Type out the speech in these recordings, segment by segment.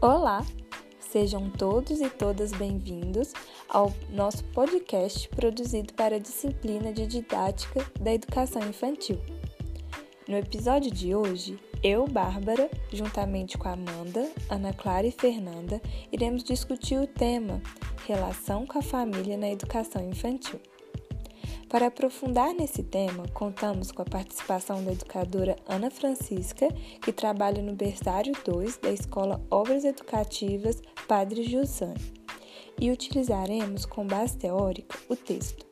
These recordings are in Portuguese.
Olá, sejam todos e todas bem-vindos ao nosso podcast produzido para a disciplina de didática da educação infantil. No episódio de hoje, eu, Bárbara, juntamente com Amanda, Ana Clara e Fernanda, iremos discutir o tema Relação com a família na educação infantil. Para aprofundar nesse tema, contamos com a participação da educadora Ana Francisca, que trabalha no berçário 2 da Escola Obras Educativas Padre Giussani. E utilizaremos como base teórica o texto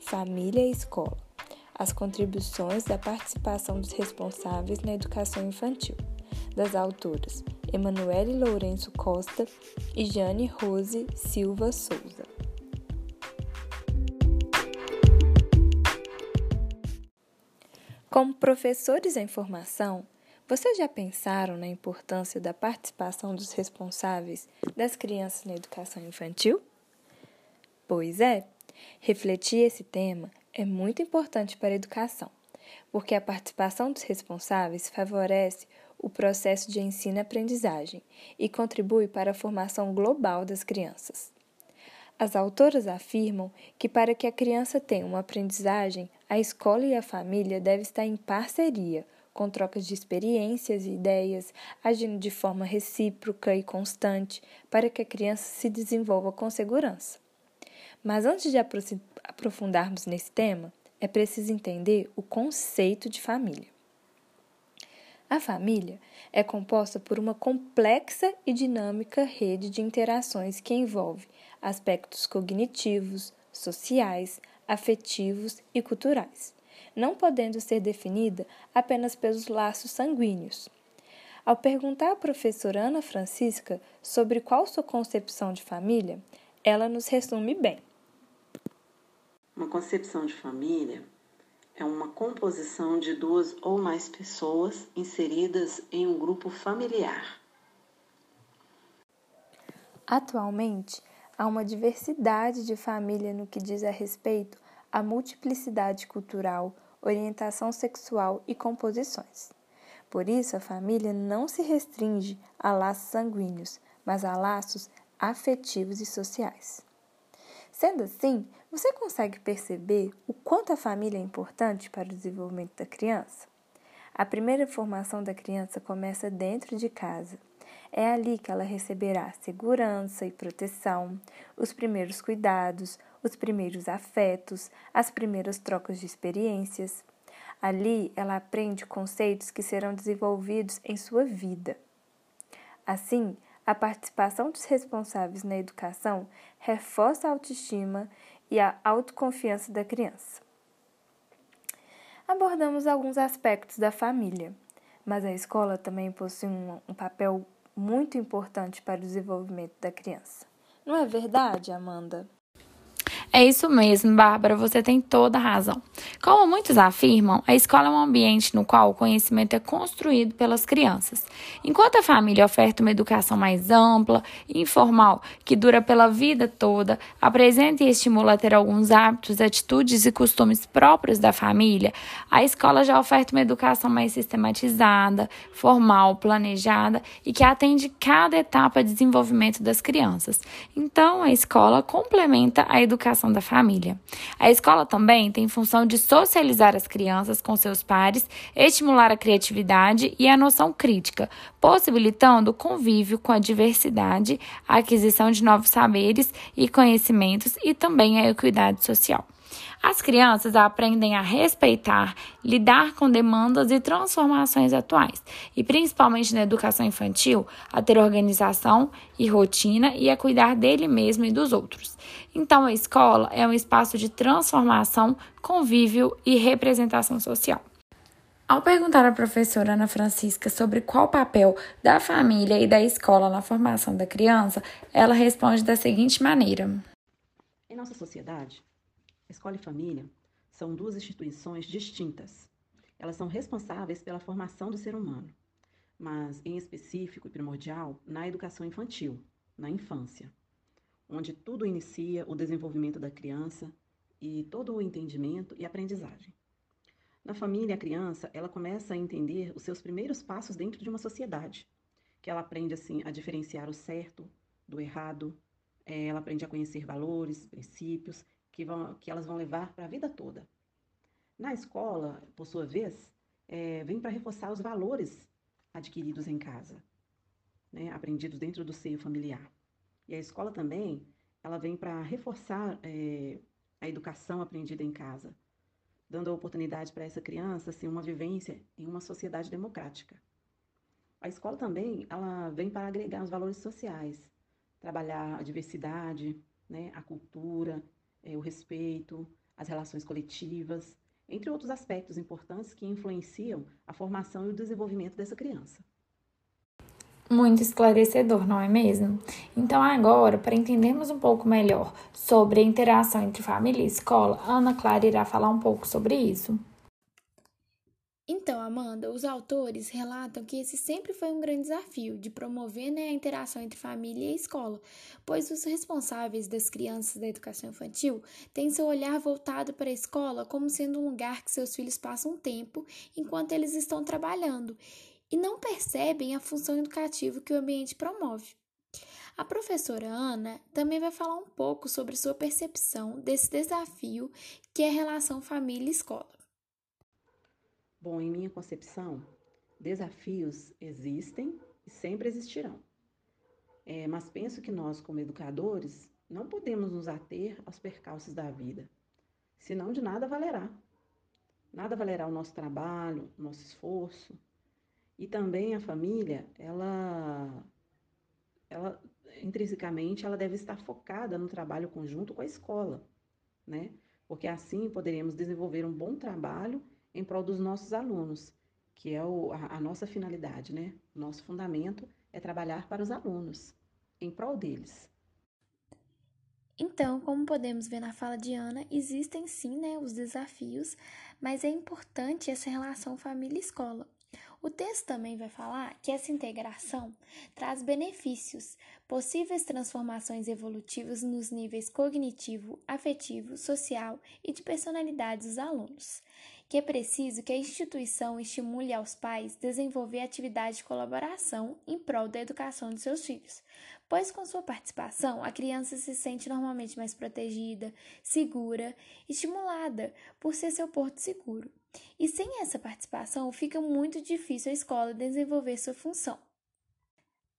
Família e Escola, as contribuições da participação dos responsáveis na educação infantil, das autoras Emanuele Lourenço Costa e Jane Rose Silva Souza. Como professores em formação, vocês já pensaram na importância da participação dos responsáveis das crianças na educação infantil? Pois é, refletir esse tema é muito importante para a educação, porque a participação dos responsáveis favorece o processo de ensino-aprendizagem e contribui para a formação global das crianças. As autoras afirmam que para que a criança tenha uma aprendizagem, a escola e a família devem estar em parceria, com trocas de experiências e ideias, agindo de forma recíproca e constante, para que a criança se desenvolva com segurança. Mas antes de aprofundarmos nesse tema, é preciso entender o conceito de família. A família é composta por uma complexa e dinâmica rede de interações que envolve aspectos cognitivos, sociais, afetivos e culturais, não podendo ser definida apenas pelos laços sanguíneos. Ao perguntar à professora Ana Francisca sobre qual sua concepção de família, ela nos resume bem. Uma concepção de família é uma composição de duas ou mais pessoas inseridas em um grupo familiar. Atualmente, há uma diversidade de família no que diz a respeito à multiplicidade cultural, orientação sexual e composições. Por isso, a família não se restringe a laços sanguíneos, mas a laços afetivos e sociais. Sendo assim, você consegue perceber o quanto a família é importante para o desenvolvimento da criança? A primeira formação da criança começa dentro de casa. É ali que ela receberá segurança e proteção, os primeiros cuidados, os primeiros afetos, as primeiras trocas de experiências. Ali ela aprende conceitos que serão desenvolvidos em sua vida. Assim, a participação dos responsáveis na educação reforça a autoestima e a autoconfiança da criança. Abordamos alguns aspectos da família, mas a escola também possui um, um papel muito importante para o desenvolvimento da criança. Não é verdade, Amanda? É isso mesmo, Bárbara, você tem toda a razão. Como muitos afirmam, a escola é um ambiente no qual o conhecimento é construído pelas crianças. Enquanto a família oferta uma educação mais ampla e informal, que dura pela vida toda, apresenta e estimula a ter alguns hábitos, atitudes e costumes próprios da família, a escola já oferta uma educação mais sistematizada, formal, planejada e que atende cada etapa de desenvolvimento das crianças. Então, a escola complementa a educação da família. A escola também tem função de socializar as crianças com seus pares, estimular a criatividade e a noção crítica, possibilitando o convívio com a diversidade, a aquisição de novos saberes e conhecimentos e também a equidade social. As crianças aprendem a respeitar, lidar com demandas e transformações atuais, e principalmente na educação infantil, a ter organização e rotina e a cuidar dele mesmo e dos outros. Então, a escola é um espaço de transformação, convívio e representação social. Ao perguntar à professora Ana Francisca sobre qual papel da família e da escola na formação da criança, ela responde da seguinte maneira: Em nossa sociedade, escola e família são duas instituições distintas. Elas são responsáveis pela formação do ser humano, mas em específico e primordial na educação infantil, na infância, onde tudo inicia o desenvolvimento da criança e todo o entendimento e aprendizagem. Na família, a criança ela começa a entender os seus primeiros passos dentro de uma sociedade que ela aprende assim a diferenciar o certo do errado, é, ela aprende a conhecer valores, princípios que, vão, que elas vão levar para a vida toda. Na escola, por sua vez, é, vem para reforçar os valores adquiridos em casa, né, aprendidos dentro do seio familiar. E a escola também, ela vem para reforçar é, a educação aprendida em casa, dando a oportunidade para essa criança assim, uma vivência em uma sociedade democrática. A escola também ela vem para agregar os valores sociais, trabalhar a diversidade, né, a cultura, é, o respeito, as relações coletivas, entre outros aspectos importantes que influenciam a formação e o desenvolvimento dessa criança. Muito esclarecedor, não é mesmo? Então, agora, para entendermos um pouco melhor sobre a interação entre família e escola, Ana Clara irá falar um pouco sobre isso. Então, Amanda, os autores relatam que esse sempre foi um grande desafio de promover né, a interação entre família e escola, pois os responsáveis das crianças da educação infantil têm seu olhar voltado para a escola como sendo um lugar que seus filhos passam tempo enquanto eles estão trabalhando e não percebem a função educativa que o ambiente promove. A professora Ana também vai falar um pouco sobre sua percepção desse desafio que é a relação família-escola. Bom, em minha concepção, desafios existem e sempre existirão. É, mas penso que nós, como educadores, não podemos nos ater aos percalços da vida, senão de nada valerá. Nada valerá o nosso trabalho, o nosso esforço. E também a família, ela, ela intrinsecamente, ela deve estar focada no trabalho conjunto com a escola, né? Porque assim poderemos desenvolver um bom trabalho em prol dos nossos alunos, que é o, a, a nossa finalidade, né? Nosso fundamento é trabalhar para os alunos, em prol deles. Então, como podemos ver na fala de Ana, existem sim né, os desafios, mas é importante essa relação família-escola. O texto também vai falar que essa integração traz benefícios, possíveis transformações evolutivas nos níveis cognitivo, afetivo, social e de personalidade dos alunos que é preciso que a instituição estimule aos pais desenvolver atividade de colaboração em prol da educação de seus filhos, pois com sua participação a criança se sente normalmente mais protegida, segura, estimulada por ser seu porto seguro. E sem essa participação fica muito difícil a escola desenvolver sua função.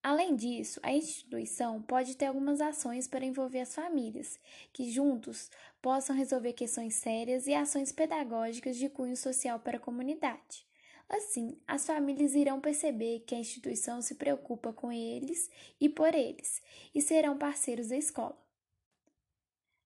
Além disso, a instituição pode ter algumas ações para envolver as famílias, que juntos possam resolver questões sérias e ações pedagógicas de cunho social para a comunidade. Assim, as famílias irão perceber que a instituição se preocupa com eles e por eles, e serão parceiros da escola.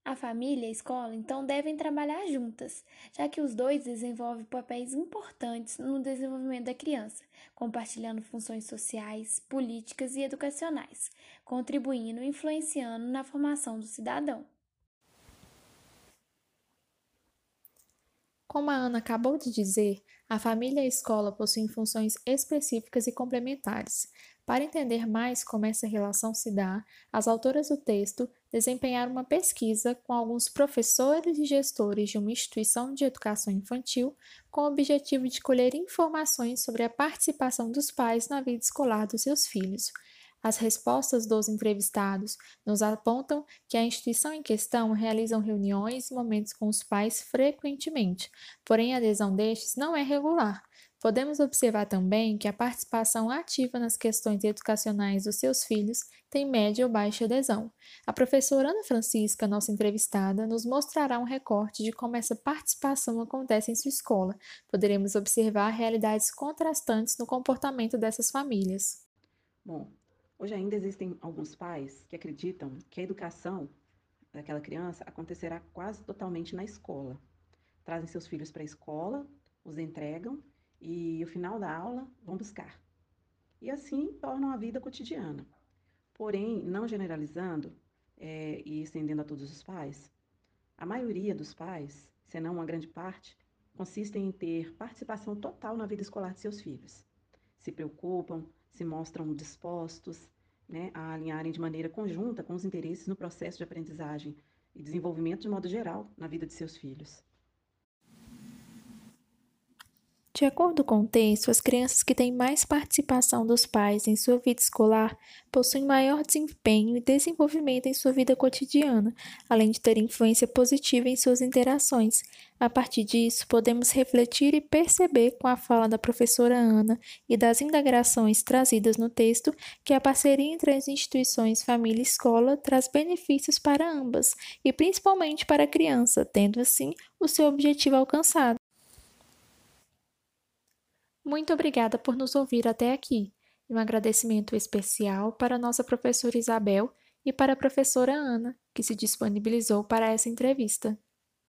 A família e a escola, então, devem trabalhar juntas, já que os dois desenvolvem papéis importantes no desenvolvimento da criança, compartilhando funções sociais, políticas e educacionais, contribuindo e influenciando na formação do cidadão. Como a Ana acabou de dizer, a família e a escola possuem funções específicas e complementares, para entender mais como essa relação se dá, as autoras do texto desempenharam uma pesquisa com alguns professores e gestores de uma instituição de educação infantil com o objetivo de colher informações sobre a participação dos pais na vida escolar dos seus filhos. As respostas dos entrevistados nos apontam que a instituição em questão realiza reuniões e momentos com os pais frequentemente, porém a adesão destes não é regular. Podemos observar também que a participação ativa nas questões educacionais dos seus filhos tem média ou baixa adesão. A professora Ana Francisca, nossa entrevistada, nos mostrará um recorte de como essa participação acontece em sua escola. Poderemos observar realidades contrastantes no comportamento dessas famílias. Bom, hoje ainda existem alguns pais que acreditam que a educação daquela criança acontecerá quase totalmente na escola. Trazem seus filhos para a escola, os entregam e o final da aula vão buscar. E assim tornam a vida cotidiana. Porém, não generalizando é, e estendendo a todos os pais, a maioria dos pais, se não uma grande parte, consistem em ter participação total na vida escolar de seus filhos. Se preocupam, se mostram dispostos né, a alinharem de maneira conjunta com os interesses no processo de aprendizagem e desenvolvimento de modo geral na vida de seus filhos. De acordo com o texto, as crianças que têm mais participação dos pais em sua vida escolar possuem maior desempenho e desenvolvimento em sua vida cotidiana, além de ter influência positiva em suas interações. A partir disso, podemos refletir e perceber com a fala da professora Ana e das indagações trazidas no texto que a parceria entre as instituições família e escola traz benefícios para ambas e principalmente para a criança, tendo assim o seu objetivo alcançado. Muito obrigada por nos ouvir até aqui. E um agradecimento especial para nossa professora Isabel e para a professora Ana, que se disponibilizou para essa entrevista.